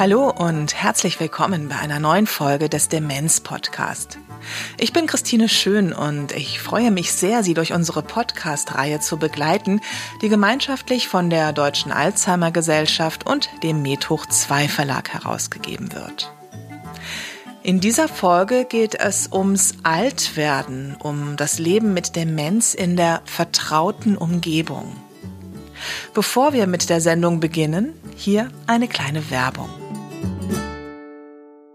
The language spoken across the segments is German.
Hallo und herzlich willkommen bei einer neuen Folge des Demenz Podcast. Ich bin Christine Schön und ich freue mich sehr, Sie durch unsere Podcast-Reihe zu begleiten, die gemeinschaftlich von der Deutschen Alzheimer Gesellschaft und dem Methoch 2 Verlag herausgegeben wird. In dieser Folge geht es ums Altwerden, um das Leben mit Demenz in der vertrauten Umgebung. Bevor wir mit der Sendung beginnen, hier eine kleine Werbung.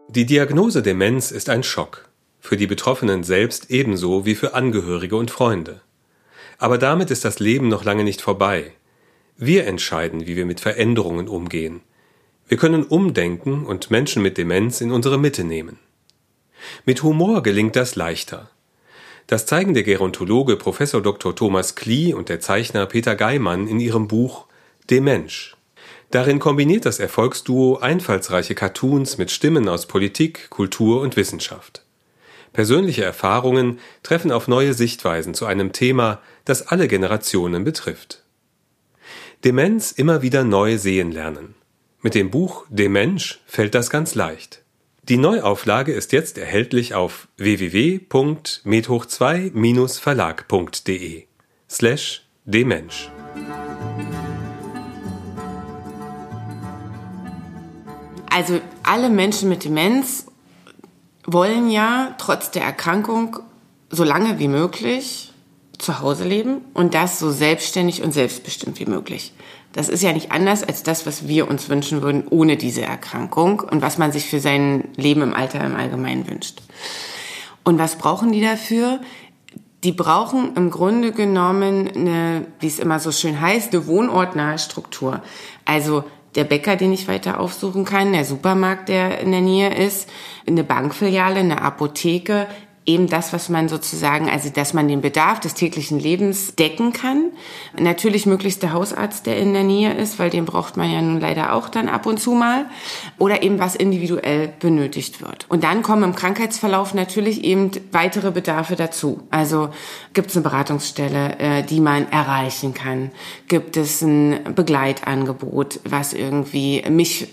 Die Diagnose Demenz ist ein Schock, für die Betroffenen selbst ebenso wie für Angehörige und Freunde. Aber damit ist das Leben noch lange nicht vorbei. Wir entscheiden, wie wir mit Veränderungen umgehen. Wir können umdenken und Menschen mit Demenz in unsere Mitte nehmen. Mit Humor gelingt das leichter. Das zeigen der Gerontologe Prof. Dr. Thomas Klee und der Zeichner Peter Geimann in ihrem Buch Demensch. Darin kombiniert das Erfolgsduo einfallsreiche Cartoons mit Stimmen aus Politik, Kultur und Wissenschaft. Persönliche Erfahrungen treffen auf neue Sichtweisen zu einem Thema, das alle Generationen betrifft. Demenz immer wieder neu sehen lernen. Mit dem Buch Demensch fällt das ganz leicht. Die Neuauflage ist jetzt erhältlich auf www.medhoch2-verlag.de slash Demensch. Also alle Menschen mit Demenz wollen ja trotz der Erkrankung so lange wie möglich zu Hause leben und das so selbstständig und selbstbestimmt wie möglich. Das ist ja nicht anders als das, was wir uns wünschen würden ohne diese Erkrankung und was man sich für sein Leben im Alter im Allgemeinen wünscht. Und was brauchen die dafür? Die brauchen im Grunde genommen eine, wie es immer so schön heißt, eine wohnortnahe Struktur. Also der Bäcker, den ich weiter aufsuchen kann, der Supermarkt, der in der Nähe ist, eine Bankfiliale, eine Apotheke, eben das, was man sozusagen, also dass man den Bedarf des täglichen Lebens decken kann. Natürlich möglichst der Hausarzt, der in der Nähe ist, weil den braucht man ja nun leider auch dann ab und zu mal. Oder eben was individuell benötigt wird. Und dann kommen im Krankheitsverlauf natürlich eben weitere Bedarfe dazu. Also gibt es eine Beratungsstelle, äh, die man erreichen kann? Gibt es ein Begleitangebot, was irgendwie mich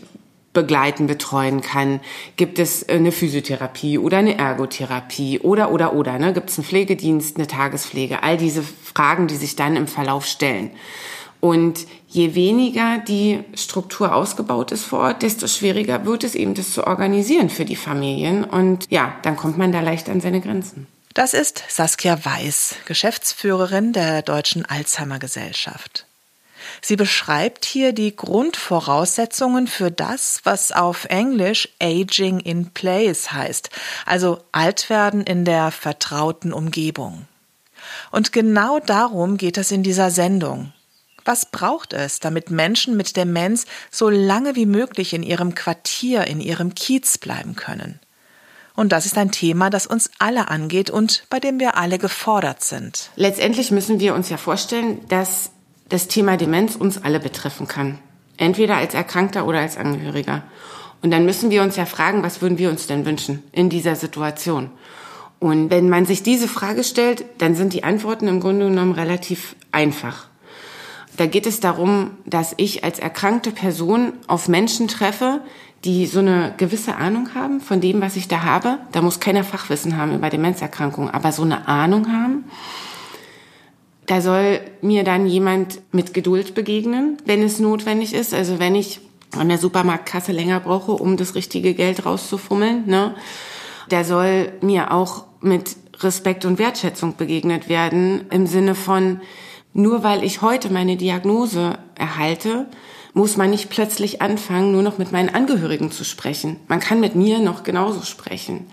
begleiten, betreuen kann? Gibt es eine Physiotherapie oder eine Ergotherapie oder, oder, oder? Ne? Gibt es einen Pflegedienst, eine Tagespflege? All diese Fragen, die sich dann im Verlauf stellen. Und je weniger die Struktur ausgebaut ist vor Ort, desto schwieriger wird es eben, das zu organisieren für die Familien. Und ja, dann kommt man da leicht an seine Grenzen. Das ist Saskia Weiß, Geschäftsführerin der Deutschen Alzheimer Gesellschaft. Sie beschreibt hier die Grundvoraussetzungen für das, was auf Englisch Aging in Place heißt, also Altwerden in der vertrauten Umgebung. Und genau darum geht es in dieser Sendung. Was braucht es, damit Menschen mit Demenz so lange wie möglich in ihrem Quartier, in ihrem Kiez bleiben können? Und das ist ein Thema, das uns alle angeht und bei dem wir alle gefordert sind. Letztendlich müssen wir uns ja vorstellen, dass das Thema Demenz uns alle betreffen kann. Entweder als Erkrankter oder als Angehöriger. Und dann müssen wir uns ja fragen, was würden wir uns denn wünschen in dieser Situation? Und wenn man sich diese Frage stellt, dann sind die Antworten im Grunde genommen relativ einfach. Da geht es darum, dass ich als erkrankte Person auf Menschen treffe, die so eine gewisse Ahnung haben von dem, was ich da habe. Da muss keiner Fachwissen haben über Demenzerkrankungen, aber so eine Ahnung haben da soll mir dann jemand mit Geduld begegnen, wenn es notwendig ist. Also wenn ich an der Supermarktkasse länger brauche, um das richtige Geld rauszufummeln, ne? Da soll mir auch mit Respekt und Wertschätzung begegnet werden im Sinne von, nur weil ich heute meine Diagnose erhalte, muss man nicht plötzlich anfangen, nur noch mit meinen Angehörigen zu sprechen. Man kann mit mir noch genauso sprechen.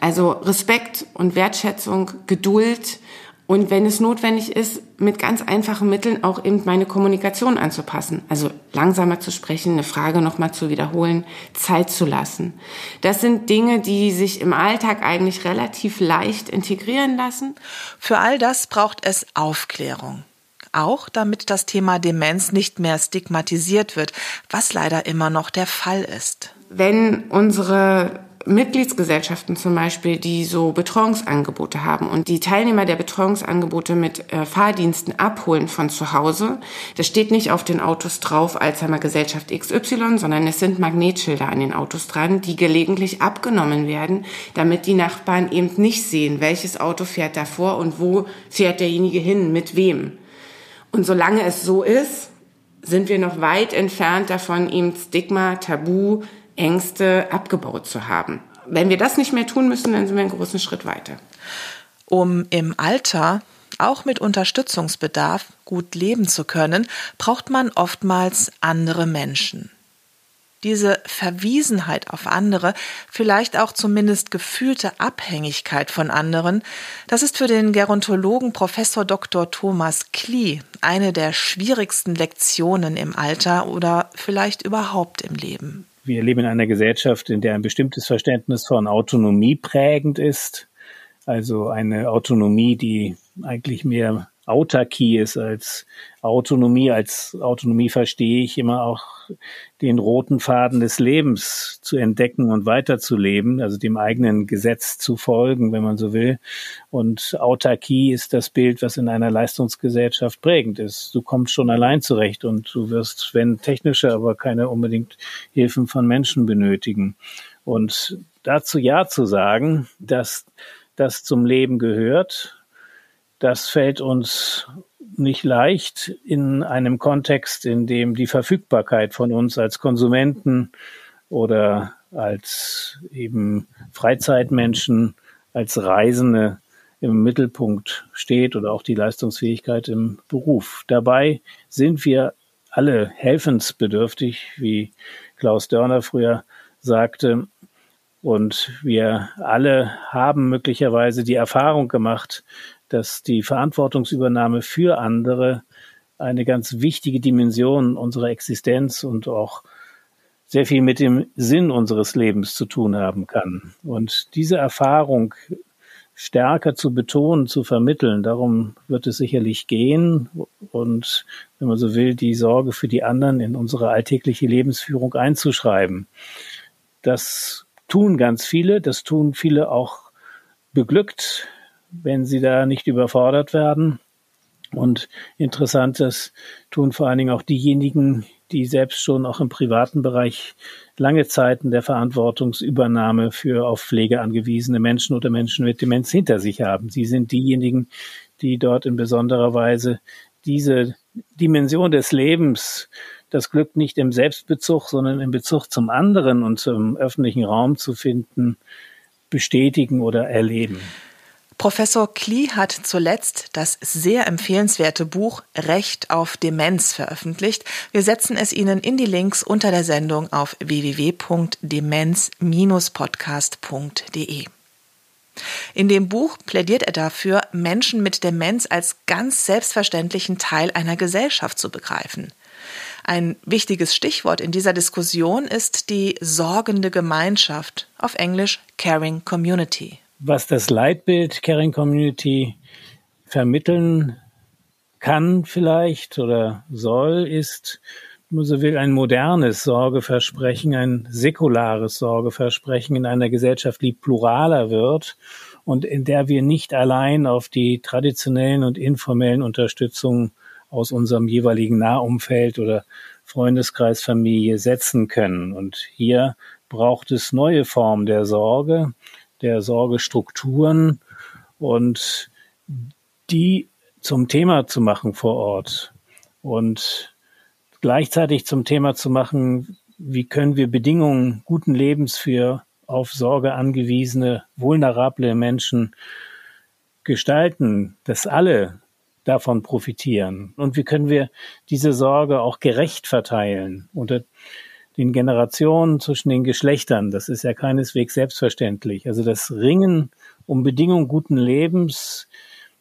Also Respekt und Wertschätzung, Geduld und wenn es notwendig ist, mit ganz einfachen Mitteln auch eben meine Kommunikation anzupassen. Also langsamer zu sprechen, eine Frage nochmal zu wiederholen, Zeit zu lassen. Das sind Dinge, die sich im Alltag eigentlich relativ leicht integrieren lassen. Für all das braucht es Aufklärung. Auch damit das Thema Demenz nicht mehr stigmatisiert wird, was leider immer noch der Fall ist. Wenn unsere Mitgliedsgesellschaften zum Beispiel, die so Betreuungsangebote haben und die Teilnehmer der Betreuungsangebote mit äh, Fahrdiensten abholen von zu Hause. Das steht nicht auf den Autos drauf Alzheimer Gesellschaft XY, sondern es sind Magnetschilder an den Autos dran, die gelegentlich abgenommen werden, damit die Nachbarn eben nicht sehen, welches Auto fährt davor und wo fährt derjenige hin, mit wem. Und solange es so ist, sind wir noch weit entfernt davon, eben Stigma, Tabu, Ängste abgebaut zu haben. Wenn wir das nicht mehr tun müssen, dann sind wir einen großen Schritt weiter. Um im Alter auch mit Unterstützungsbedarf gut leben zu können, braucht man oftmals andere Menschen diese Verwiesenheit auf andere, vielleicht auch zumindest gefühlte Abhängigkeit von anderen, das ist für den Gerontologen Professor Dr. Thomas Klee eine der schwierigsten Lektionen im Alter oder vielleicht überhaupt im Leben. Wir leben in einer Gesellschaft, in der ein bestimmtes Verständnis von Autonomie prägend ist. Also eine Autonomie, die eigentlich mehr Autarkie ist als Autonomie. Als Autonomie verstehe ich immer auch den roten Faden des Lebens zu entdecken und weiterzuleben, also dem eigenen Gesetz zu folgen, wenn man so will. Und Autarkie ist das Bild, was in einer Leistungsgesellschaft prägend ist. Du kommst schon allein zurecht und du wirst, wenn technische, aber keine unbedingt Hilfen von Menschen benötigen. Und dazu Ja zu sagen, dass das zum Leben gehört das fällt uns nicht leicht in einem Kontext, in dem die Verfügbarkeit von uns als Konsumenten oder als eben Freizeitmenschen, als Reisende im Mittelpunkt steht oder auch die Leistungsfähigkeit im Beruf. Dabei sind wir alle helfensbedürftig, wie Klaus Dörner früher sagte. Und wir alle haben möglicherweise die Erfahrung gemacht, dass die Verantwortungsübernahme für andere eine ganz wichtige Dimension unserer Existenz und auch sehr viel mit dem Sinn unseres Lebens zu tun haben kann. Und diese Erfahrung stärker zu betonen, zu vermitteln, darum wird es sicherlich gehen und, wenn man so will, die Sorge für die anderen in unsere alltägliche Lebensführung einzuschreiben. Das tun ganz viele, das tun viele auch beglückt, wenn sie da nicht überfordert werden. Und interessantes tun vor allen Dingen auch diejenigen, die selbst schon auch im privaten Bereich lange Zeiten der Verantwortungsübernahme für auf Pflege angewiesene Menschen oder Menschen mit Demenz hinter sich haben. Sie sind diejenigen, die dort in besonderer Weise diese Dimension des Lebens, das Glück nicht im Selbstbezug, sondern im Bezug zum anderen und zum öffentlichen Raum zu finden, bestätigen oder erleben. Professor Klee hat zuletzt das sehr empfehlenswerte Buch Recht auf Demenz veröffentlicht. Wir setzen es Ihnen in die Links unter der Sendung auf www.demenz-podcast.de. In dem Buch plädiert er dafür, Menschen mit Demenz als ganz selbstverständlichen Teil einer Gesellschaft zu begreifen. Ein wichtiges Stichwort in dieser Diskussion ist die sorgende Gemeinschaft, auf Englisch Caring Community was das Leitbild Caring Community vermitteln kann vielleicht oder soll, ist, wenn man so will, ein modernes Sorgeversprechen, ein säkulares Sorgeversprechen in einer Gesellschaft, die pluraler wird und in der wir nicht allein auf die traditionellen und informellen Unterstützung aus unserem jeweiligen Nahumfeld oder Freundeskreis, Familie setzen können. Und hier braucht es neue Formen der Sorge, der Sorgestrukturen und die zum Thema zu machen vor Ort und gleichzeitig zum Thema zu machen, wie können wir Bedingungen guten Lebens für auf Sorge angewiesene, vulnerable Menschen gestalten, dass alle davon profitieren. Und wie können wir diese Sorge auch gerecht verteilen unter den Generationen, zwischen den Geschlechtern. Das ist ja keineswegs selbstverständlich. Also das Ringen um Bedingungen guten Lebens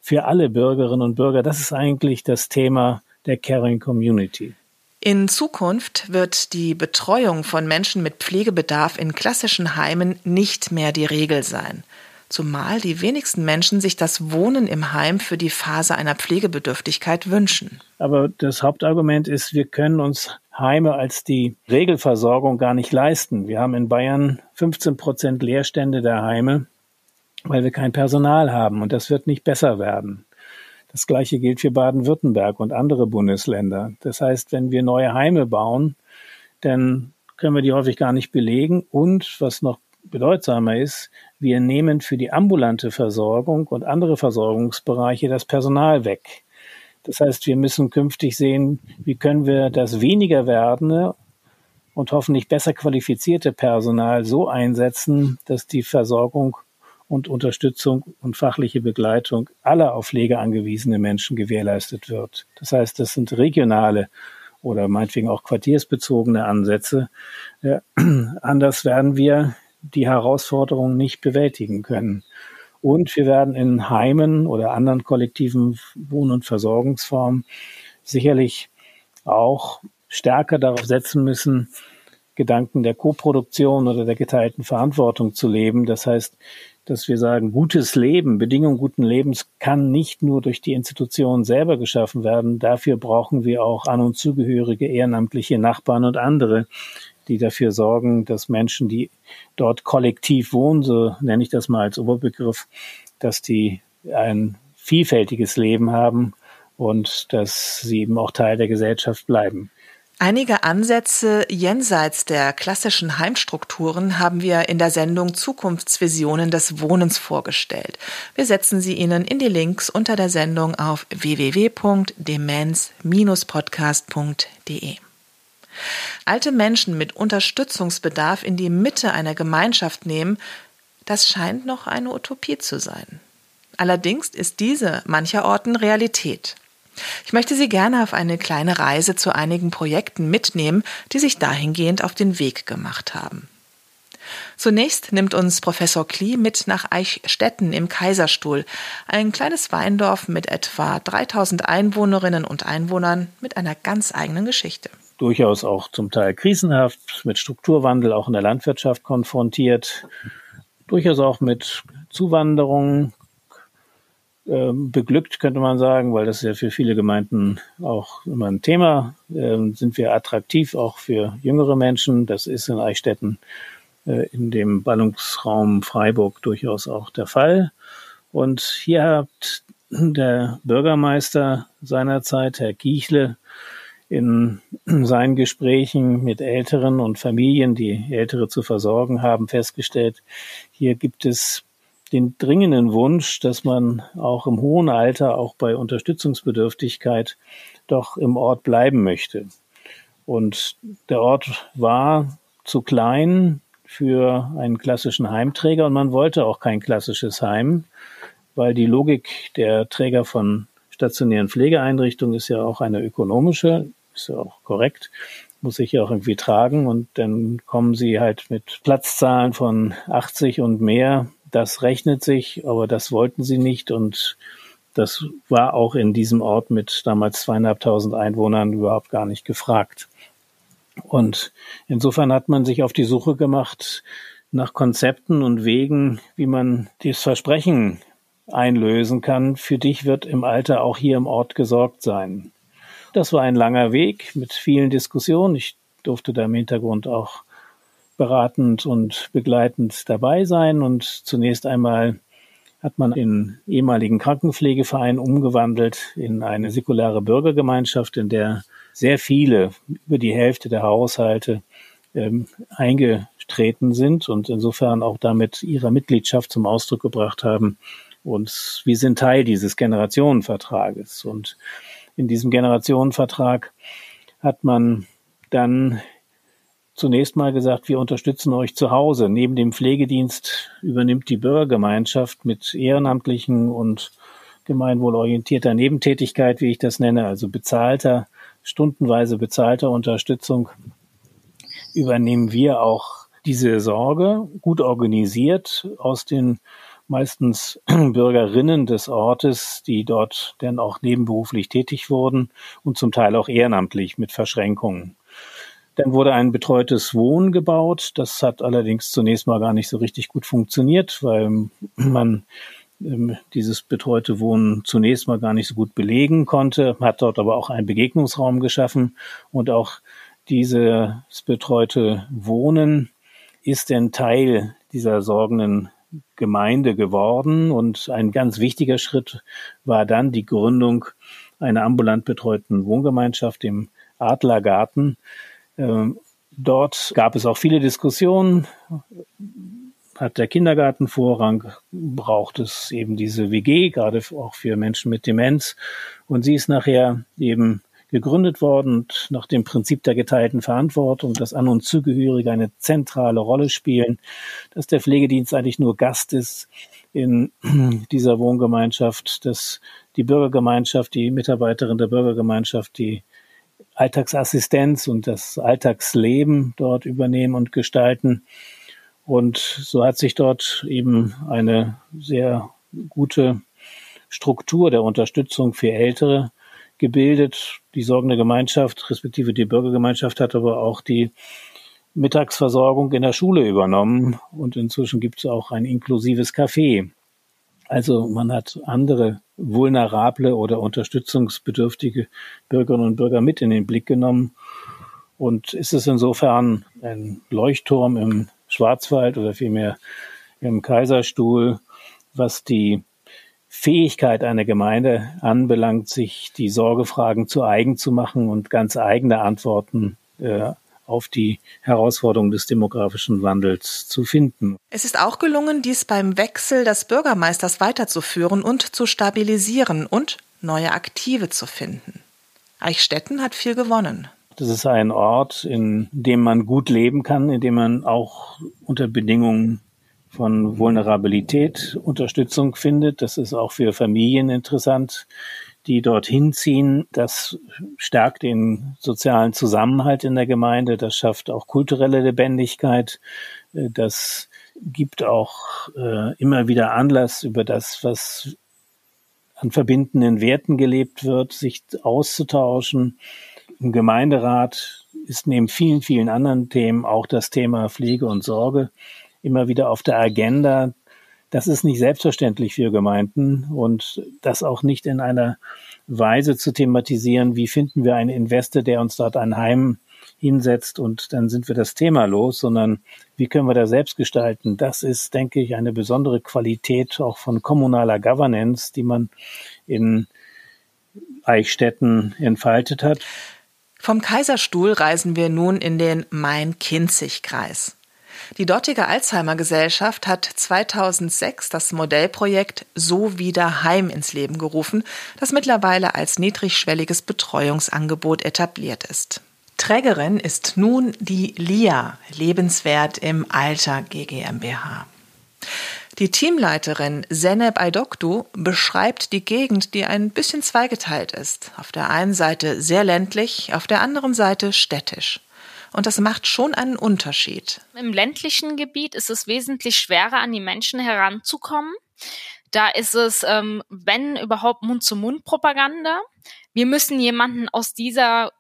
für alle Bürgerinnen und Bürger, das ist eigentlich das Thema der Caring Community. In Zukunft wird die Betreuung von Menschen mit Pflegebedarf in klassischen Heimen nicht mehr die Regel sein zumal die wenigsten Menschen sich das Wohnen im Heim für die Phase einer Pflegebedürftigkeit wünschen. Aber das Hauptargument ist, wir können uns Heime als die Regelversorgung gar nicht leisten. Wir haben in Bayern 15 Prozent Leerstände der Heime, weil wir kein Personal haben und das wird nicht besser werden. Das Gleiche gilt für Baden-Württemberg und andere Bundesländer. Das heißt, wenn wir neue Heime bauen, dann können wir die häufig gar nicht belegen und was noch bedeutsamer ist, wir nehmen für die ambulante Versorgung und andere Versorgungsbereiche das Personal weg. Das heißt, wir müssen künftig sehen, wie können wir das weniger werdende und hoffentlich besser qualifizierte Personal so einsetzen, dass die Versorgung und Unterstützung und fachliche Begleitung aller auf Pflege angewiesene Menschen gewährleistet wird. Das heißt, das sind regionale oder meinetwegen auch quartiersbezogene Ansätze. Ja, anders werden wir die Herausforderungen nicht bewältigen können. Und wir werden in Heimen oder anderen kollektiven Wohn- und Versorgungsformen sicherlich auch stärker darauf setzen müssen, Gedanken der Koproduktion oder der geteilten Verantwortung zu leben. Das heißt, dass wir sagen, gutes Leben, Bedingungen guten Lebens kann nicht nur durch die Institution selber geschaffen werden. Dafür brauchen wir auch an und zugehörige ehrenamtliche Nachbarn und andere, die dafür sorgen, dass Menschen, die dort kollektiv wohnen, so nenne ich das mal als Oberbegriff, dass die ein vielfältiges Leben haben und dass sie eben auch Teil der Gesellschaft bleiben. Einige Ansätze jenseits der klassischen Heimstrukturen haben wir in der Sendung Zukunftsvisionen des Wohnens vorgestellt. Wir setzen sie Ihnen in die Links unter der Sendung auf www.demenz-podcast.de. Alte Menschen mit Unterstützungsbedarf in die Mitte einer Gemeinschaft nehmen, das scheint noch eine Utopie zu sein. Allerdings ist diese mancherorten Realität. Ich möchte Sie gerne auf eine kleine Reise zu einigen Projekten mitnehmen, die sich dahingehend auf den Weg gemacht haben. Zunächst nimmt uns Professor Klee mit nach Eichstätten im Kaiserstuhl, ein kleines Weindorf mit etwa 3000 Einwohnerinnen und Einwohnern mit einer ganz eigenen Geschichte. Durchaus auch zum Teil krisenhaft, mit Strukturwandel auch in der Landwirtschaft konfrontiert, durchaus auch mit Zuwanderung, ähm, beglückt, könnte man sagen, weil das ist ja für viele Gemeinden auch immer ein Thema. Ähm, sind wir attraktiv auch für jüngere Menschen? Das ist in Eichstätten äh, in dem Ballungsraum Freiburg durchaus auch der Fall. Und hier hat der Bürgermeister seinerzeit, Herr Kiechle, in seinen Gesprächen mit Älteren und Familien, die Ältere zu versorgen haben, festgestellt, hier gibt es den dringenden Wunsch, dass man auch im hohen Alter, auch bei Unterstützungsbedürftigkeit, doch im Ort bleiben möchte. Und der Ort war zu klein für einen klassischen Heimträger und man wollte auch kein klassisches Heim, weil die Logik der Träger von stationären Pflegeeinrichtungen ist ja auch eine ökonomische, ist ja auch korrekt, muss sich ja auch irgendwie tragen und dann kommen sie halt mit Platzzahlen von 80 und mehr das rechnet sich, aber das wollten sie nicht und das war auch in diesem Ort mit damals zweieinhalbtausend Einwohnern überhaupt gar nicht gefragt. Und insofern hat man sich auf die Suche gemacht nach Konzepten und Wegen, wie man dieses Versprechen einlösen kann. Für dich wird im Alter auch hier im Ort gesorgt sein. Das war ein langer Weg mit vielen Diskussionen. Ich durfte da im Hintergrund auch beratend und begleitend dabei sein. Und zunächst einmal hat man den ehemaligen Krankenpflegeverein umgewandelt in eine säkulare Bürgergemeinschaft, in der sehr viele, über die Hälfte der Haushalte, ähm, eingetreten sind und insofern auch damit ihre Mitgliedschaft zum Ausdruck gebracht haben. Und wir sind Teil dieses Generationenvertrages. Und in diesem Generationenvertrag hat man dann zunächst mal gesagt, wir unterstützen euch zu Hause. Neben dem Pflegedienst übernimmt die Bürgergemeinschaft mit ehrenamtlichen und gemeinwohlorientierter Nebentätigkeit, wie ich das nenne, also bezahlter, stundenweise bezahlter Unterstützung, übernehmen wir auch diese Sorge, gut organisiert aus den meistens Bürgerinnen des Ortes, die dort dann auch nebenberuflich tätig wurden und zum Teil auch ehrenamtlich mit Verschränkungen. Dann wurde ein betreutes Wohnen gebaut. Das hat allerdings zunächst mal gar nicht so richtig gut funktioniert, weil man ähm, dieses betreute Wohnen zunächst mal gar nicht so gut belegen konnte, hat dort aber auch einen Begegnungsraum geschaffen und auch dieses betreute Wohnen ist ein Teil dieser sorgenden Gemeinde geworden und ein ganz wichtiger Schritt war dann die Gründung einer ambulant betreuten Wohngemeinschaft im Adlergarten. Ähm, dort gab es auch viele Diskussionen. Hat der Kindergarten Vorrang? Braucht es eben diese WG, gerade auch für Menschen mit Demenz? Und sie ist nachher eben gegründet worden und nach dem Prinzip der geteilten Verantwortung, dass An- und Zugehörige eine zentrale Rolle spielen, dass der Pflegedienst eigentlich nur Gast ist in dieser Wohngemeinschaft, dass die Bürgergemeinschaft, die Mitarbeiterin der Bürgergemeinschaft, die Alltagsassistenz und das Alltagsleben dort übernehmen und gestalten. Und so hat sich dort eben eine sehr gute Struktur der Unterstützung für Ältere gebildet. Die sorgende Gemeinschaft, respektive die Bürgergemeinschaft hat aber auch die Mittagsversorgung in der Schule übernommen und inzwischen gibt es auch ein inklusives Café. Also man hat andere vulnerable oder unterstützungsbedürftige Bürgerinnen und Bürger mit in den Blick genommen. Und ist es insofern ein Leuchtturm im Schwarzwald oder vielmehr im Kaiserstuhl, was die Fähigkeit einer Gemeinde anbelangt, sich die Sorgefragen zu eigen zu machen und ganz eigene Antworten äh, auf die Herausforderung des demografischen Wandels zu finden. Es ist auch gelungen, dies beim Wechsel des Bürgermeisters weiterzuführen und zu stabilisieren und neue Aktive zu finden. Eichstätten hat viel gewonnen. Das ist ein Ort, in dem man gut leben kann, in dem man auch unter Bedingungen von Vulnerabilität Unterstützung findet. Das ist auch für Familien interessant, die dorthin ziehen. Das stärkt den sozialen Zusammenhalt in der Gemeinde. Das schafft auch kulturelle Lebendigkeit. Das gibt auch äh, immer wieder Anlass über das, was an verbindenden Werten gelebt wird, sich auszutauschen. Im Gemeinderat ist neben vielen, vielen anderen Themen auch das Thema Pflege und Sorge immer wieder auf der Agenda. Das ist nicht selbstverständlich für Gemeinden und das auch nicht in einer Weise zu thematisieren, wie finden wir einen Investor, der uns dort ein Heim hinsetzt und dann sind wir das Thema los, sondern wie können wir da selbst gestalten? Das ist, denke ich, eine besondere Qualität auch von kommunaler Governance, die man in Eichstätten entfaltet hat. Vom Kaiserstuhl reisen wir nun in den Main-Kinzig-Kreis. Die dortige Alzheimer Gesellschaft hat 2006 das Modellprojekt So wieder Heim ins Leben gerufen, das mittlerweile als niedrigschwelliges Betreuungsangebot etabliert ist. Trägerin ist nun die LIA Lebenswert im Alter GmbH. Die Teamleiterin Seneb Aydokdu beschreibt die Gegend, die ein bisschen zweigeteilt ist. Auf der einen Seite sehr ländlich, auf der anderen Seite städtisch. Und das macht schon einen Unterschied. Im ländlichen Gebiet ist es wesentlich schwerer, an die Menschen heranzukommen. Da ist es, ähm, wenn überhaupt, Mund-zu-Mund-Propaganda. Wir müssen jemanden aus dieser,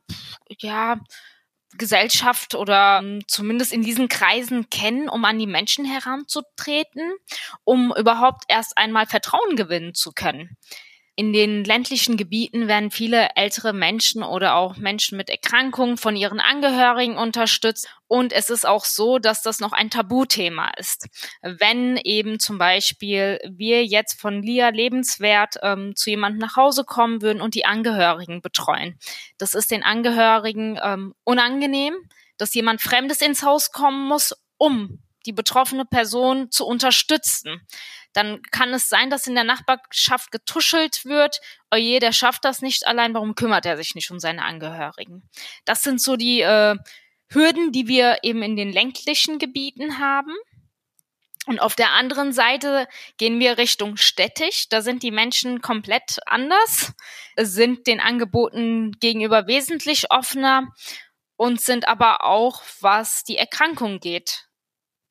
ja, Gesellschaft oder um, zumindest in diesen Kreisen kennen, um an die Menschen heranzutreten, um überhaupt erst einmal Vertrauen gewinnen zu können. In den ländlichen Gebieten werden viele ältere Menschen oder auch Menschen mit Erkrankungen von ihren Angehörigen unterstützt. Und es ist auch so, dass das noch ein Tabuthema ist. Wenn eben zum Beispiel wir jetzt von Lia Lebenswert ähm, zu jemandem nach Hause kommen würden und die Angehörigen betreuen. Das ist den Angehörigen ähm, unangenehm, dass jemand Fremdes ins Haus kommen muss, um die betroffene Person zu unterstützen dann kann es sein, dass in der Nachbarschaft getuschelt wird, oje, der schafft das nicht allein, warum kümmert er sich nicht um seine Angehörigen? Das sind so die äh, Hürden, die wir eben in den ländlichen Gebieten haben. Und auf der anderen Seite gehen wir Richtung städtisch. Da sind die Menschen komplett anders, sind den Angeboten gegenüber wesentlich offener und sind aber auch, was die Erkrankung geht,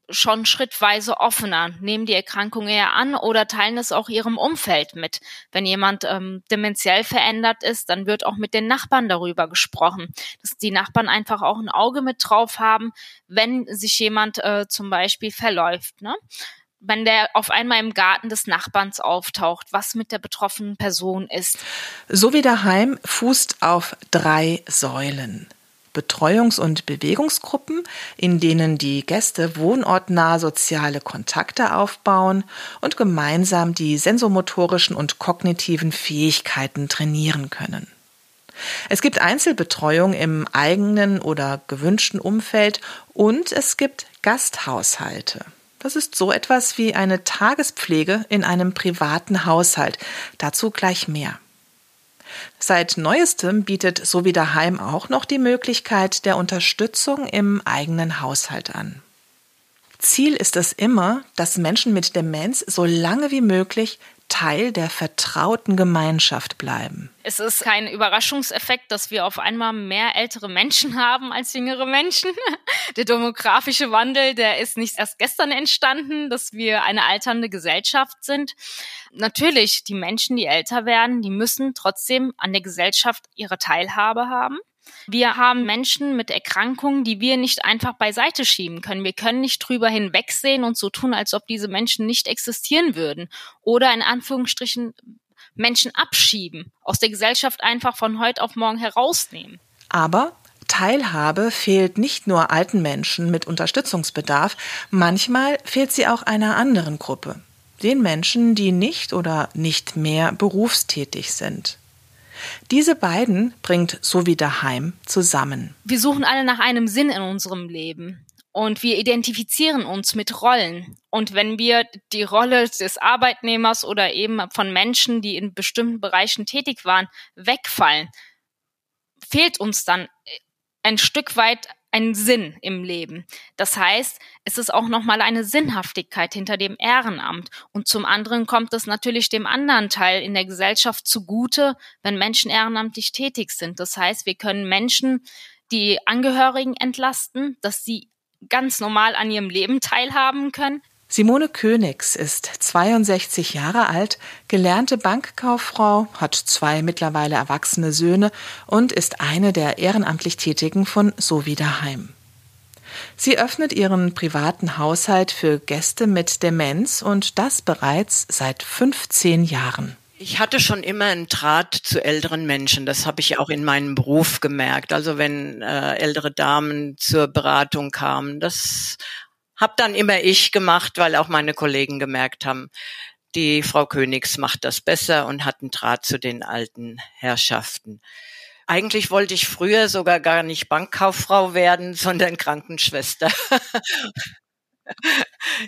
schon schrittweise offener, nehmen die Erkrankung eher an oder teilen es auch ihrem Umfeld mit. Wenn jemand ähm, dementiell verändert ist, dann wird auch mit den Nachbarn darüber gesprochen, dass die Nachbarn einfach auch ein Auge mit drauf haben, wenn sich jemand äh, zum Beispiel verläuft. Ne? wenn der auf einmal im Garten des Nachbarns auftaucht, was mit der betroffenen Person ist. So wie daheim fußt auf drei Säulen. Betreuungs- und Bewegungsgruppen, in denen die Gäste wohnortnah soziale Kontakte aufbauen und gemeinsam die sensomotorischen und kognitiven Fähigkeiten trainieren können. Es gibt Einzelbetreuung im eigenen oder gewünschten Umfeld und es gibt Gasthaushalte. Das ist so etwas wie eine Tagespflege in einem privaten Haushalt. Dazu gleich mehr. Seit neuestem bietet So wie daheim auch noch die Möglichkeit der Unterstützung im eigenen Haushalt an. Ziel ist es immer, dass Menschen mit Demenz so lange wie möglich Teil der vertrauten Gemeinschaft bleiben. Es ist kein Überraschungseffekt, dass wir auf einmal mehr ältere Menschen haben als jüngere Menschen. Der demografische Wandel, der ist nicht erst gestern entstanden, dass wir eine alternde Gesellschaft sind. Natürlich, die Menschen, die älter werden, die müssen trotzdem an der Gesellschaft ihre Teilhabe haben. Wir haben Menschen mit Erkrankungen, die wir nicht einfach beiseite schieben können. Wir können nicht drüber hinwegsehen und so tun, als ob diese Menschen nicht existieren würden. Oder in Anführungsstrichen Menschen abschieben, aus der Gesellschaft einfach von heute auf morgen herausnehmen. Aber Teilhabe fehlt nicht nur alten Menschen mit Unterstützungsbedarf, manchmal fehlt sie auch einer anderen Gruppe, den Menschen, die nicht oder nicht mehr berufstätig sind. Diese beiden bringt so wie daheim zusammen. Wir suchen alle nach einem Sinn in unserem Leben. Und wir identifizieren uns mit Rollen. Und wenn wir die Rolle des Arbeitnehmers oder eben von Menschen, die in bestimmten Bereichen tätig waren, wegfallen, fehlt uns dann ein Stück weit einen Sinn im Leben. Das heißt, es ist auch nochmal eine Sinnhaftigkeit hinter dem Ehrenamt. Und zum anderen kommt es natürlich dem anderen Teil in der Gesellschaft zugute, wenn Menschen ehrenamtlich tätig sind. Das heißt, wir können Menschen, die Angehörigen entlasten, dass sie ganz normal an ihrem Leben teilhaben können. Simone Königs ist 62 Jahre alt, gelernte Bankkauffrau, hat zwei mittlerweile erwachsene Söhne und ist eine der ehrenamtlich Tätigen von So wie daheim. Sie öffnet ihren privaten Haushalt für Gäste mit Demenz und das bereits seit 15 Jahren. Ich hatte schon immer einen Draht zu älteren Menschen. Das habe ich auch in meinem Beruf gemerkt. Also wenn äh, ältere Damen zur Beratung kamen, das hab dann immer ich gemacht, weil auch meine Kollegen gemerkt haben, die Frau Königs macht das besser und hat einen Draht zu den alten Herrschaften. Eigentlich wollte ich früher sogar gar nicht Bankkauffrau werden, sondern Krankenschwester.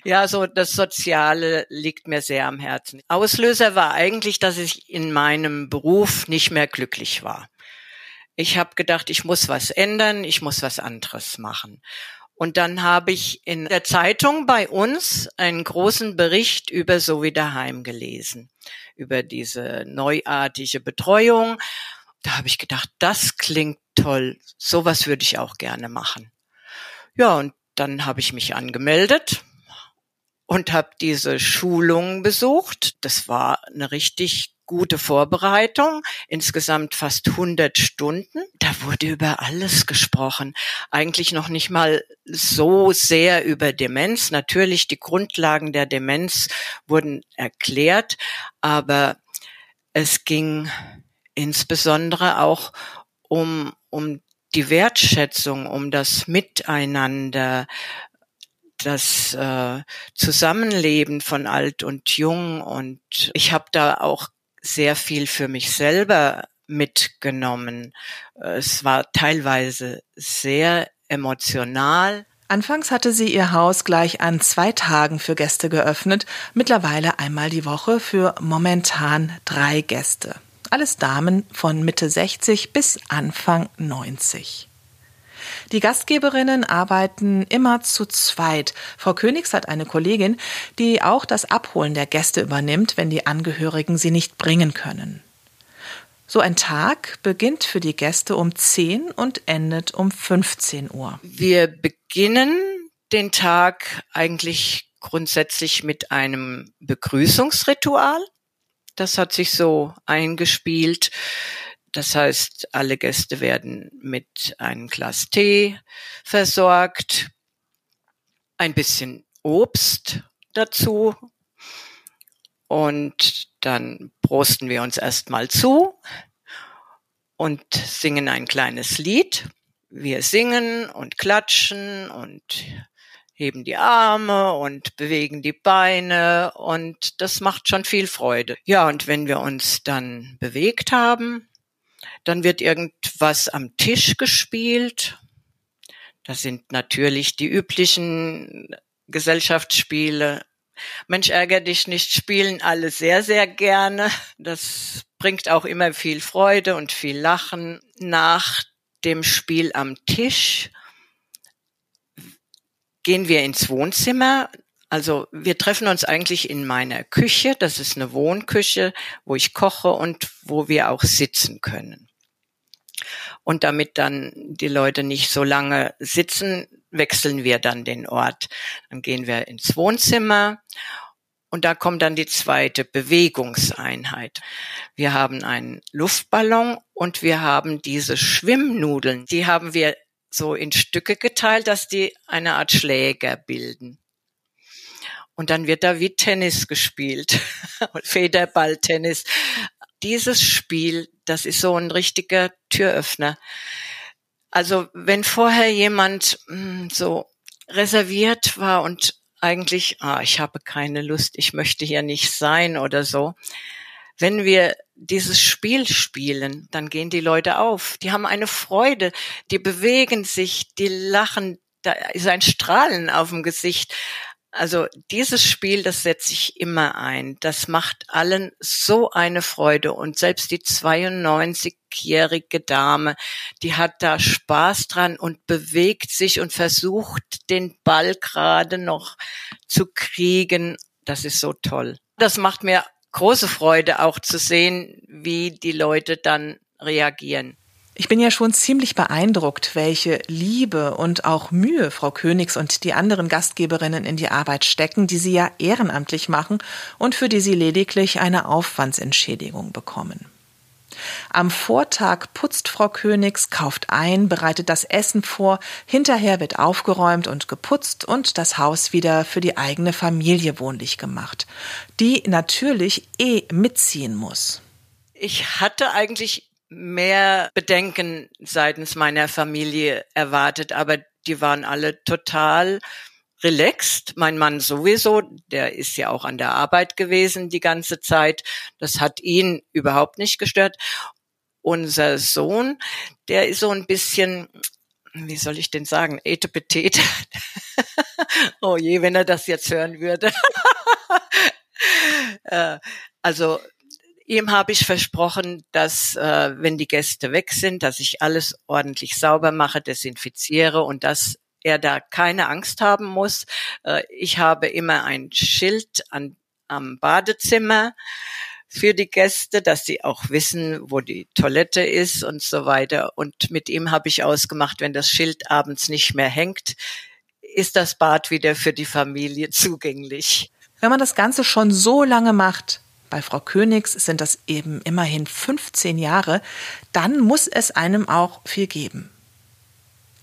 ja, so das Soziale liegt mir sehr am Herzen. Auslöser war eigentlich, dass ich in meinem Beruf nicht mehr glücklich war. Ich habe gedacht, ich muss was ändern, ich muss was anderes machen. Und dann habe ich in der Zeitung bei uns einen großen Bericht über So wie daheim gelesen, über diese neuartige Betreuung. Da habe ich gedacht, das klingt toll. Sowas würde ich auch gerne machen. Ja, und dann habe ich mich angemeldet und habe diese Schulung besucht. Das war eine richtig gute Vorbereitung, insgesamt fast 100 Stunden. Da wurde über alles gesprochen. Eigentlich noch nicht mal so sehr über Demenz. Natürlich, die Grundlagen der Demenz wurden erklärt, aber es ging insbesondere auch um, um die Wertschätzung, um das Miteinander, das äh, Zusammenleben von alt und jung und ich habe da auch sehr viel für mich selber mitgenommen. Es war teilweise sehr emotional. Anfangs hatte sie ihr Haus gleich an zwei Tagen für Gäste geöffnet, mittlerweile einmal die Woche für momentan drei Gäste. Alles Damen von Mitte 60 bis Anfang 90. Die Gastgeberinnen arbeiten immer zu zweit. Frau Königs hat eine Kollegin, die auch das Abholen der Gäste übernimmt, wenn die Angehörigen sie nicht bringen können. So ein Tag beginnt für die Gäste um 10 und endet um 15 Uhr. Wir beginnen den Tag eigentlich grundsätzlich mit einem Begrüßungsritual. Das hat sich so eingespielt. Das heißt, alle Gäste werden mit einem Glas Tee versorgt, ein bisschen Obst dazu und dann prosten wir uns erstmal zu und singen ein kleines Lied. wir singen und klatschen und heben die Arme und bewegen die Beine und das macht schon viel Freude. Ja, und wenn wir uns dann bewegt haben, dann wird irgendwas am Tisch gespielt. Das sind natürlich die üblichen Gesellschaftsspiele. Mensch, ärger dich nicht, spielen alle sehr, sehr gerne. Das bringt auch immer viel Freude und viel Lachen. Nach dem Spiel am Tisch gehen wir ins Wohnzimmer. Also wir treffen uns eigentlich in meiner Küche. Das ist eine Wohnküche, wo ich koche und wo wir auch sitzen können. Und damit dann die Leute nicht so lange sitzen, wechseln wir dann den Ort. Dann gehen wir ins Wohnzimmer und da kommt dann die zweite Bewegungseinheit. Wir haben einen Luftballon und wir haben diese Schwimmnudeln. Die haben wir so in Stücke geteilt, dass die eine Art Schläger bilden. Und dann wird da wie Tennis gespielt, Federballtennis. Dieses Spiel, das ist so ein richtiger Türöffner. Also wenn vorher jemand mh, hm, so reserviert war und eigentlich, ah, ich habe keine Lust, ich möchte hier nicht sein oder so. Wenn wir dieses Spiel spielen, dann gehen die Leute auf. Die haben eine Freude, die bewegen sich, die lachen, da ist ein Strahlen auf dem Gesicht. Also dieses Spiel, das setze ich immer ein. Das macht allen so eine Freude. Und selbst die 92-jährige Dame, die hat da Spaß dran und bewegt sich und versucht, den Ball gerade noch zu kriegen. Das ist so toll. Das macht mir große Freude auch zu sehen, wie die Leute dann reagieren. Ich bin ja schon ziemlich beeindruckt, welche Liebe und auch Mühe Frau Königs und die anderen Gastgeberinnen in die Arbeit stecken, die sie ja ehrenamtlich machen und für die sie lediglich eine Aufwandsentschädigung bekommen. Am Vortag putzt Frau Königs, kauft ein, bereitet das Essen vor, hinterher wird aufgeräumt und geputzt und das Haus wieder für die eigene Familie wohnlich gemacht, die natürlich eh mitziehen muss. Ich hatte eigentlich mehr Bedenken seitens meiner Familie erwartet, aber die waren alle total relaxed. Mein Mann sowieso, der ist ja auch an der Arbeit gewesen die ganze Zeit. Das hat ihn überhaupt nicht gestört. Unser Sohn, der ist so ein bisschen, wie soll ich denn sagen, etepetete. oh je, wenn er das jetzt hören würde. Äh, also Ihm habe ich versprochen, dass äh, wenn die Gäste weg sind, dass ich alles ordentlich sauber mache, desinfiziere und dass er da keine Angst haben muss. Äh, ich habe immer ein Schild an, am Badezimmer für die Gäste, dass sie auch wissen, wo die Toilette ist und so weiter. Und mit ihm habe ich ausgemacht, wenn das Schild abends nicht mehr hängt, ist das Bad wieder für die Familie zugänglich. Wenn man das Ganze schon so lange macht, bei Frau Königs sind das eben immerhin 15 Jahre, dann muss es einem auch viel geben.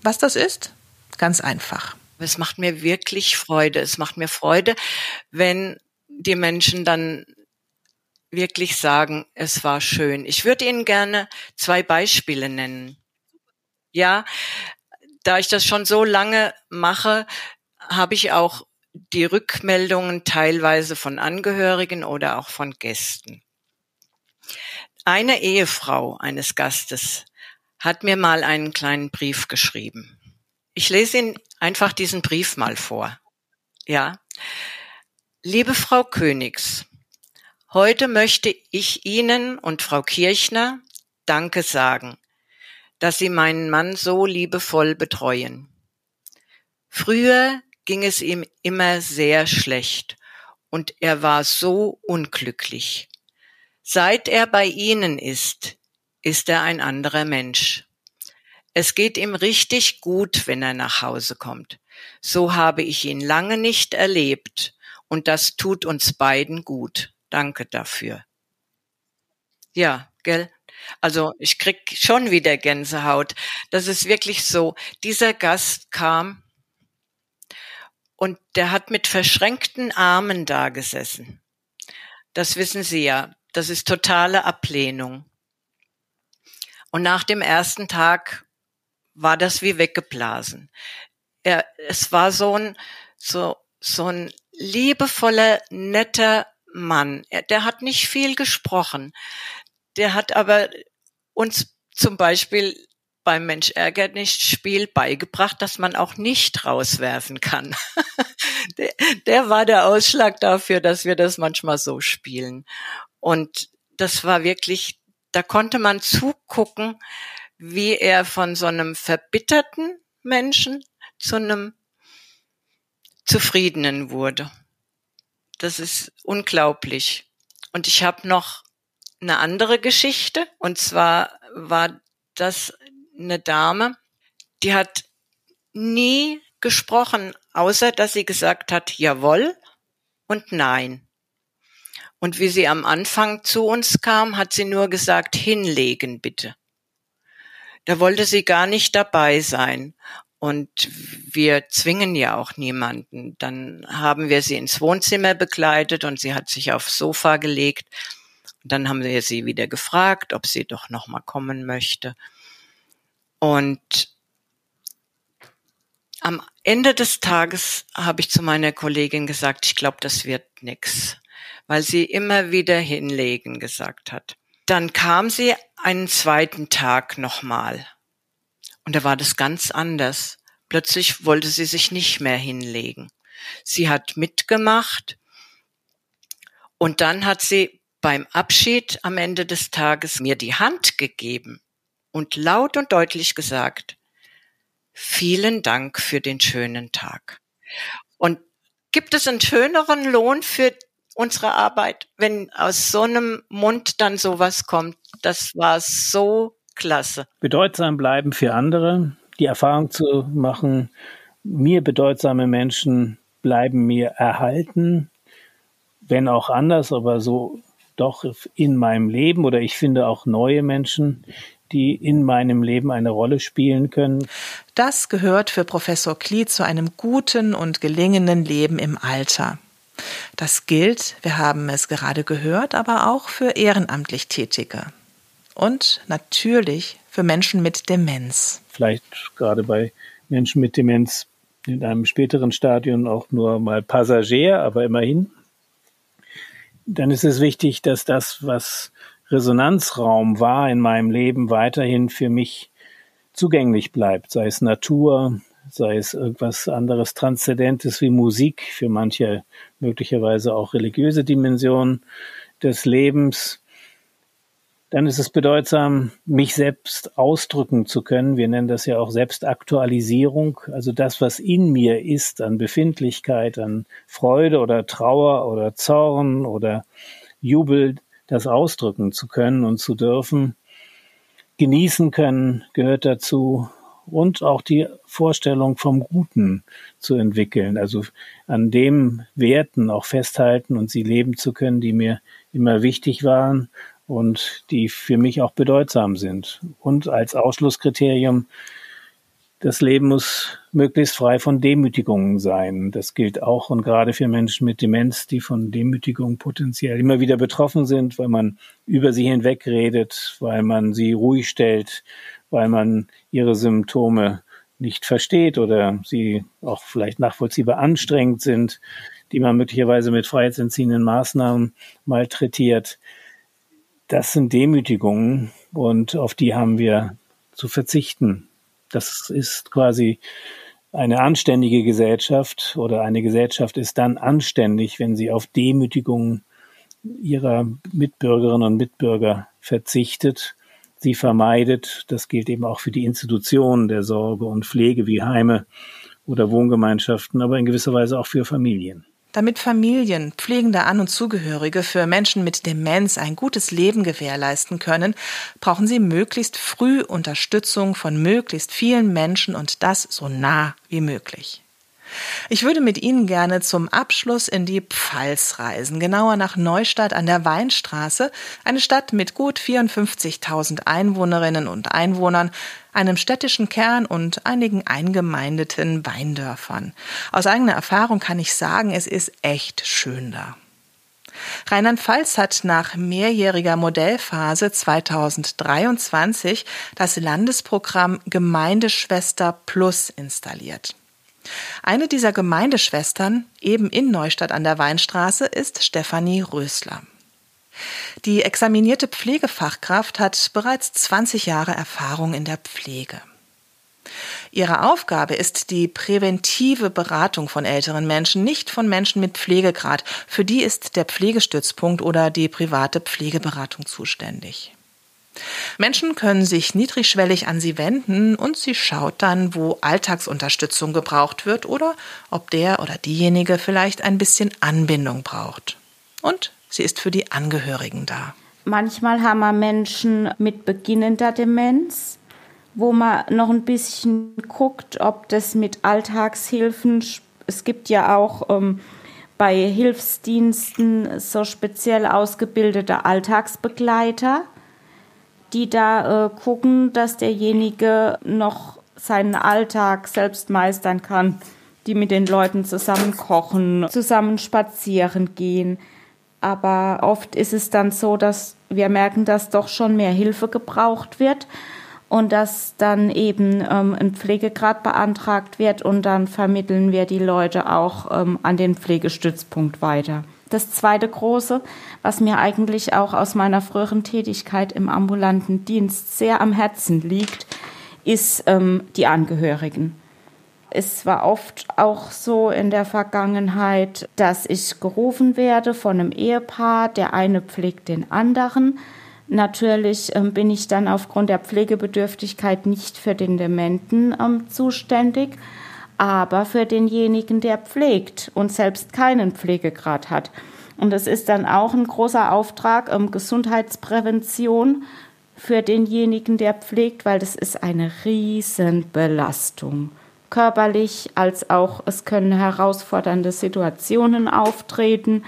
Was das ist? Ganz einfach. Es macht mir wirklich Freude. Es macht mir Freude, wenn die Menschen dann wirklich sagen, es war schön. Ich würde Ihnen gerne zwei Beispiele nennen. Ja, da ich das schon so lange mache, habe ich auch die Rückmeldungen teilweise von Angehörigen oder auch von Gästen. Eine Ehefrau eines Gastes hat mir mal einen kleinen Brief geschrieben. Ich lese Ihnen einfach diesen Brief mal vor. Ja. Liebe Frau Königs, heute möchte ich Ihnen und Frau Kirchner Danke sagen, dass Sie meinen Mann so liebevoll betreuen. Früher ging es ihm immer sehr schlecht und er war so unglücklich. Seit er bei Ihnen ist, ist er ein anderer Mensch. Es geht ihm richtig gut, wenn er nach Hause kommt. So habe ich ihn lange nicht erlebt und das tut uns beiden gut. Danke dafür. Ja, gell? Also ich krieg schon wieder Gänsehaut. Das ist wirklich so. Dieser Gast kam und der hat mit verschränkten Armen da gesessen. Das wissen Sie ja. Das ist totale Ablehnung. Und nach dem ersten Tag war das wie weggeblasen. Er, es war so ein, so, so ein liebevoller, netter Mann. Er, der hat nicht viel gesprochen. Der hat aber uns zum Beispiel beim Mensch ärgert nicht Spiel beigebracht, dass man auch nicht rauswerfen kann. der, der war der Ausschlag dafür, dass wir das manchmal so spielen. Und das war wirklich, da konnte man zugucken, wie er von so einem verbitterten Menschen zu einem zufriedenen wurde. Das ist unglaublich. Und ich habe noch eine andere Geschichte. Und zwar war das eine Dame, die hat nie gesprochen, außer dass sie gesagt hat, jawohl und nein. Und wie sie am Anfang zu uns kam, hat sie nur gesagt, hinlegen bitte. Da wollte sie gar nicht dabei sein. Und wir zwingen ja auch niemanden. Dann haben wir sie ins Wohnzimmer begleitet und sie hat sich aufs Sofa gelegt. Und dann haben wir sie wieder gefragt, ob sie doch noch mal kommen möchte. Und am Ende des Tages habe ich zu meiner Kollegin gesagt, ich glaube, das wird nix, weil sie immer wieder hinlegen gesagt hat. Dann kam sie einen zweiten Tag nochmal. Und da war das ganz anders. Plötzlich wollte sie sich nicht mehr hinlegen. Sie hat mitgemacht und dann hat sie beim Abschied am Ende des Tages mir die Hand gegeben und laut und deutlich gesagt, vielen Dank für den schönen Tag. Und gibt es einen schöneren Lohn für unsere Arbeit, wenn aus so einem Mund dann sowas kommt? Das war so klasse. Bedeutsam bleiben für andere, die Erfahrung zu machen, mir bedeutsame Menschen bleiben mir erhalten, wenn auch anders, aber so doch in meinem Leben oder ich finde auch neue Menschen, die in meinem Leben eine Rolle spielen können. Das gehört für Professor Klee zu einem guten und gelingenden Leben im Alter. Das gilt, wir haben es gerade gehört, aber auch für ehrenamtlich Tätige. Und natürlich für Menschen mit Demenz. Vielleicht gerade bei Menschen mit Demenz in einem späteren Stadium auch nur mal Passagier, aber immerhin. Dann ist es wichtig, dass das, was Resonanzraum war in meinem Leben, weiterhin für mich zugänglich bleibt, sei es Natur, sei es irgendwas anderes Transzendentes wie Musik, für manche möglicherweise auch religiöse Dimensionen des Lebens. Dann ist es bedeutsam, mich selbst ausdrücken zu können. Wir nennen das ja auch Selbstaktualisierung. Also das, was in mir ist an Befindlichkeit, an Freude oder Trauer oder Zorn oder Jubel, das ausdrücken zu können und zu dürfen. Genießen können gehört dazu und auch die Vorstellung vom Guten zu entwickeln, also an dem Werten auch festhalten und sie leben zu können, die mir immer wichtig waren und die für mich auch bedeutsam sind. Und als Ausschlusskriterium das Leben muss möglichst frei von Demütigungen sein. Das gilt auch und gerade für Menschen mit Demenz, die von Demütigungen potenziell immer wieder betroffen sind, weil man über sie hinwegredet, weil man sie ruhig stellt, weil man ihre Symptome nicht versteht oder sie auch vielleicht nachvollziehbar anstrengend sind, die man möglicherweise mit freiheitsentziehenden Maßnahmen malträtiert. Das sind Demütigungen und auf die haben wir zu verzichten. Das ist quasi eine anständige Gesellschaft oder eine Gesellschaft ist dann anständig, wenn sie auf Demütigung ihrer Mitbürgerinnen und Mitbürger verzichtet, sie vermeidet. Das gilt eben auch für die Institutionen der Sorge und Pflege wie Heime oder Wohngemeinschaften, aber in gewisser Weise auch für Familien. Damit Familien, pflegende An- und Zugehörige für Menschen mit Demenz ein gutes Leben gewährleisten können, brauchen sie möglichst früh Unterstützung von möglichst vielen Menschen und das so nah wie möglich. Ich würde mit Ihnen gerne zum Abschluss in die Pfalz reisen, genauer nach Neustadt an der Weinstraße, eine Stadt mit gut 54.000 Einwohnerinnen und Einwohnern, einem städtischen Kern und einigen eingemeindeten Weindörfern. Aus eigener Erfahrung kann ich sagen, es ist echt schön da. Rheinland-Pfalz hat nach mehrjähriger Modellphase 2023 das Landesprogramm Gemeindeschwester Plus installiert. Eine dieser Gemeindeschwestern, eben in Neustadt an der Weinstraße, ist Stefanie Rösler. Die examinierte Pflegefachkraft hat bereits 20 Jahre Erfahrung in der Pflege. Ihre Aufgabe ist die präventive Beratung von älteren Menschen, nicht von Menschen mit Pflegegrad. Für die ist der Pflegestützpunkt oder die private Pflegeberatung zuständig. Menschen können sich niedrigschwellig an sie wenden und sie schaut dann, wo Alltagsunterstützung gebraucht wird oder ob der oder diejenige vielleicht ein bisschen Anbindung braucht. Und sie ist für die Angehörigen da. Manchmal haben wir Menschen mit beginnender Demenz, wo man noch ein bisschen guckt, ob das mit Alltagshilfen, es gibt ja auch ähm, bei Hilfsdiensten so speziell ausgebildete Alltagsbegleiter, die da äh, gucken, dass derjenige noch seinen Alltag selbst meistern kann, die mit den Leuten zusammen kochen, zusammen spazieren gehen. Aber oft ist es dann so, dass wir merken, dass doch schon mehr Hilfe gebraucht wird und dass dann eben ähm, ein Pflegegrad beantragt wird und dann vermitteln wir die Leute auch ähm, an den Pflegestützpunkt weiter. Das zweite große, was mir eigentlich auch aus meiner früheren Tätigkeit im ambulanten Dienst sehr am Herzen liegt, ist ähm, die Angehörigen. Es war oft auch so in der Vergangenheit, dass ich gerufen werde von einem Ehepaar, der eine pflegt den anderen. Natürlich ähm, bin ich dann aufgrund der Pflegebedürftigkeit nicht für den Dementen ähm, zuständig, aber für denjenigen, der pflegt und selbst keinen Pflegegrad hat. Und es ist dann auch ein großer Auftrag, ähm, Gesundheitsprävention für denjenigen, der pflegt, weil das ist eine Riesenbelastung. Körperlich als auch es können herausfordernde Situationen auftreten.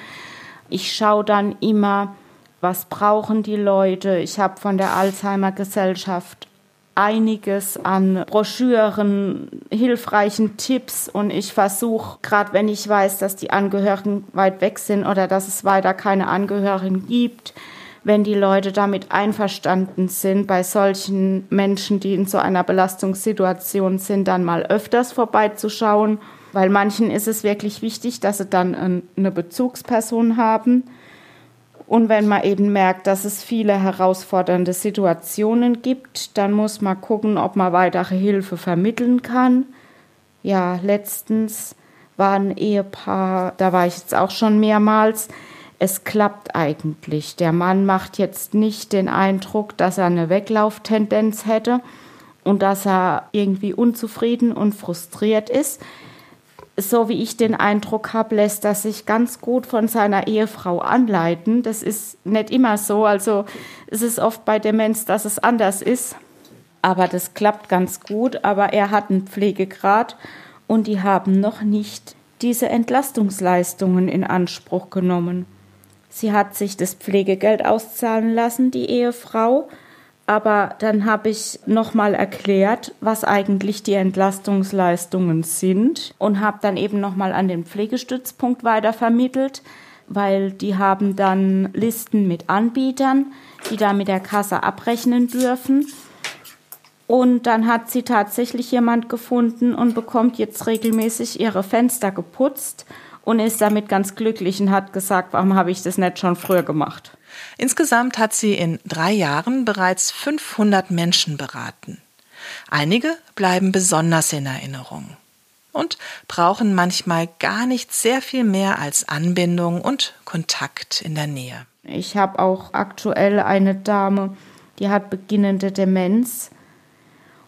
Ich schaue dann immer, was brauchen die Leute. Ich habe von der Alzheimer Gesellschaft einiges an Broschüren, hilfreichen Tipps. Und ich versuche, gerade wenn ich weiß, dass die Angehörigen weit weg sind oder dass es weiter keine Angehörigen gibt, wenn die Leute damit einverstanden sind, bei solchen Menschen, die in so einer Belastungssituation sind, dann mal öfters vorbeizuschauen, weil manchen ist es wirklich wichtig, dass sie dann eine Bezugsperson haben und wenn man eben merkt, dass es viele herausfordernde Situationen gibt, dann muss man gucken, ob man weitere Hilfe vermitteln kann. Ja, letztens war ein Ehepaar, da war ich jetzt auch schon mehrmals. Es klappt eigentlich. Der Mann macht jetzt nicht den Eindruck, dass er eine Weglauftendenz hätte und dass er irgendwie unzufrieden und frustriert ist so wie ich den Eindruck habe, lässt er sich ganz gut von seiner Ehefrau anleiten. Das ist nicht immer so. Also es ist oft bei Demenz, dass es anders ist. Aber das klappt ganz gut. Aber er hat einen Pflegegrad und die haben noch nicht diese Entlastungsleistungen in Anspruch genommen. Sie hat sich das Pflegegeld auszahlen lassen, die Ehefrau, aber dann habe ich nochmal erklärt, was eigentlich die Entlastungsleistungen sind und habe dann eben nochmal an den Pflegestützpunkt weitervermittelt, weil die haben dann Listen mit Anbietern, die da mit der Kasse abrechnen dürfen. Und dann hat sie tatsächlich jemand gefunden und bekommt jetzt regelmäßig ihre Fenster geputzt und ist damit ganz glücklich und hat gesagt, warum habe ich das nicht schon früher gemacht? Insgesamt hat sie in drei Jahren bereits 500 Menschen beraten. Einige bleiben besonders in Erinnerung und brauchen manchmal gar nicht sehr viel mehr als Anbindung und Kontakt in der Nähe. Ich habe auch aktuell eine Dame, die hat beginnende Demenz.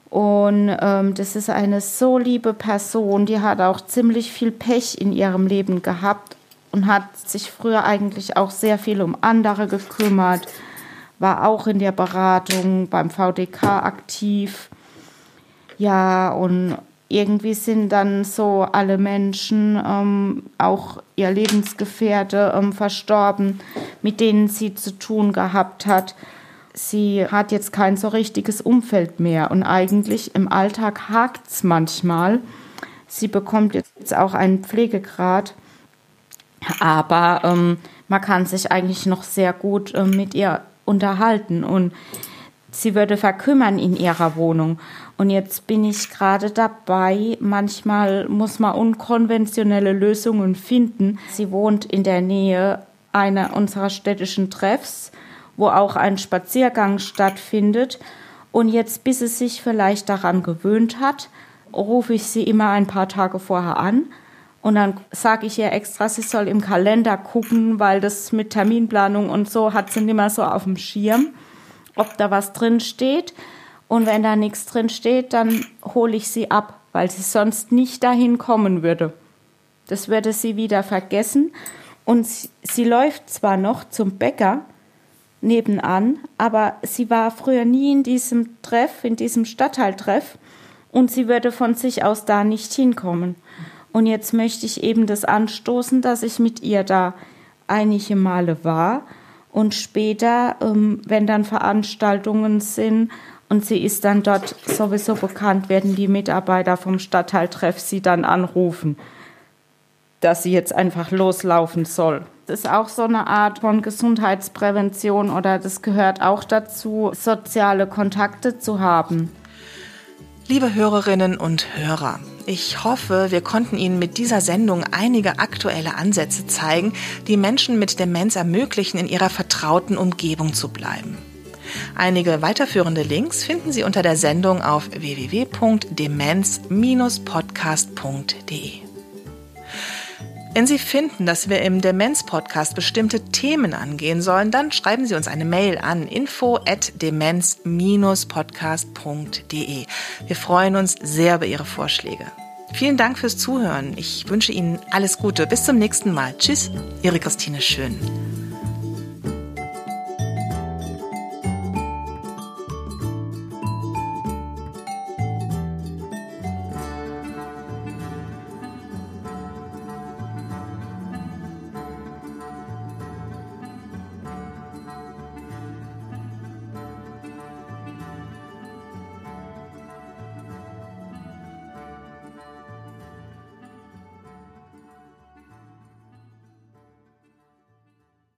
Und ähm, das ist eine so liebe Person, die hat auch ziemlich viel Pech in ihrem Leben gehabt und hat sich früher eigentlich auch sehr viel um andere gekümmert, war auch in der Beratung beim VDK aktiv. Ja, und irgendwie sind dann so alle Menschen, ähm, auch ihr Lebensgefährte, ähm, verstorben, mit denen sie zu tun gehabt hat. Sie hat jetzt kein so richtiges Umfeld mehr und eigentlich im Alltag hakt es manchmal. Sie bekommt jetzt auch einen Pflegegrad Aber ähm, man kann sich eigentlich noch sehr gut äh, mit ihr unterhalten und sie würde verkümmern in ihrer Wohnung. Und jetzt bin ich gerade dabei, manchmal muss man unkonventionelle Lösungen finden. Sie wohnt in der Nähe einer unserer städtischen Treffs, wo auch ein Spaziergang stattfindet. Und jetzt, bis sie sich vielleicht daran gewöhnt hat, rufe ich sie immer ein paar Tage vorher an. Und dann sage ich ihr extra, sie soll im Kalender gucken, weil das mit Terminplanung und so hat sie nicht mehr so auf dem Schirm, ob da was drin steht. Und wenn da nichts drin steht, dann hole ich sie ab, weil sie sonst nicht dahin kommen würde. Das würde sie wieder vergessen. Und sie, sie läuft zwar noch zum Bäcker nebenan, aber sie war früher nie in diesem Treff, in diesem Stadtteiltreff und sie würde von sich aus da nicht hinkommen. Und jetzt möchte ich eben das anstoßen, dass ich mit ihr da einige Male war und später, ähm, wenn dann Veranstaltungen sind und sie ist dann dort sowieso bekannt, werden die Mitarbeiter vom Stadtteiltreff sie dann anrufen, dass sie jetzt einfach loslaufen soll. Das ist auch so eine Art von Gesundheitsprävention oder das gehört auch dazu, soziale Kontakte zu haben. Liebe Hörerinnen und Hörer, ich hoffe, wir konnten Ihnen mit dieser Sendung einige aktuelle Ansätze zeigen, die Menschen mit Demenz ermöglichen, in ihrer vertrauten Umgebung zu bleiben. Einige weiterführende Links finden Sie unter der Sendung auf www.demenz-podcast.de. Wenn Sie finden, dass wir im Demenz-Podcast bestimmte Themen angehen sollen, dann schreiben Sie uns eine Mail an info@demenz-podcast.de. Wir freuen uns sehr über Ihre Vorschläge. Vielen Dank fürs Zuhören. Ich wünsche Ihnen alles Gute. Bis zum nächsten Mal. Tschüss, Ihre Christine Schön.